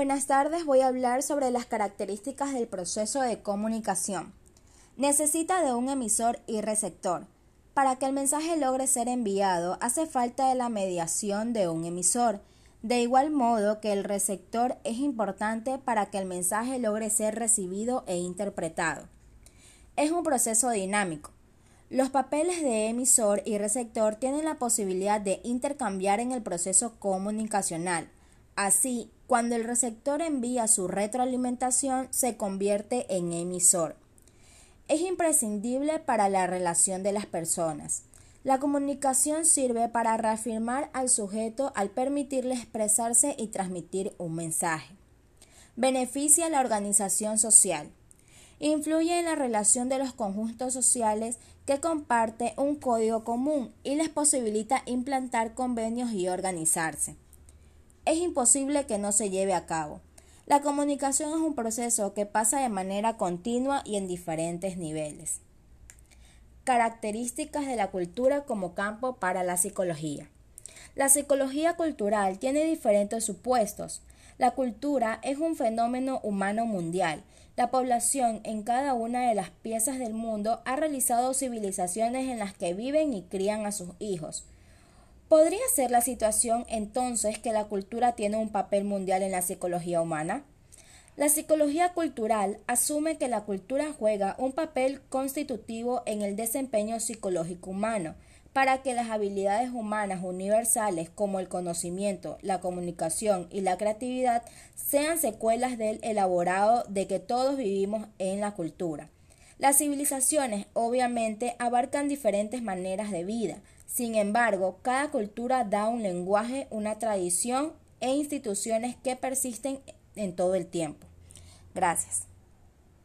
Buenas tardes, voy a hablar sobre las características del proceso de comunicación. Necesita de un emisor y receptor. Para que el mensaje logre ser enviado, hace falta de la mediación de un emisor. De igual modo que el receptor es importante para que el mensaje logre ser recibido e interpretado. Es un proceso dinámico. Los papeles de emisor y receptor tienen la posibilidad de intercambiar en el proceso comunicacional. Así, cuando el receptor envía su retroalimentación, se convierte en emisor. Es imprescindible para la relación de las personas. La comunicación sirve para reafirmar al sujeto al permitirle expresarse y transmitir un mensaje. Beneficia a la organización social. Influye en la relación de los conjuntos sociales que comparte un código común y les posibilita implantar convenios y organizarse es imposible que no se lleve a cabo. La comunicación es un proceso que pasa de manera continua y en diferentes niveles. Características de la cultura como campo para la psicología. La psicología cultural tiene diferentes supuestos. La cultura es un fenómeno humano mundial. La población en cada una de las piezas del mundo ha realizado civilizaciones en las que viven y crían a sus hijos. ¿Podría ser la situación entonces que la cultura tiene un papel mundial en la psicología humana? La psicología cultural asume que la cultura juega un papel constitutivo en el desempeño psicológico humano, para que las habilidades humanas universales como el conocimiento, la comunicación y la creatividad sean secuelas del elaborado de que todos vivimos en la cultura. Las civilizaciones obviamente abarcan diferentes maneras de vida, sin embargo, cada cultura da un lenguaje, una tradición e instituciones que persisten en todo el tiempo. Gracias.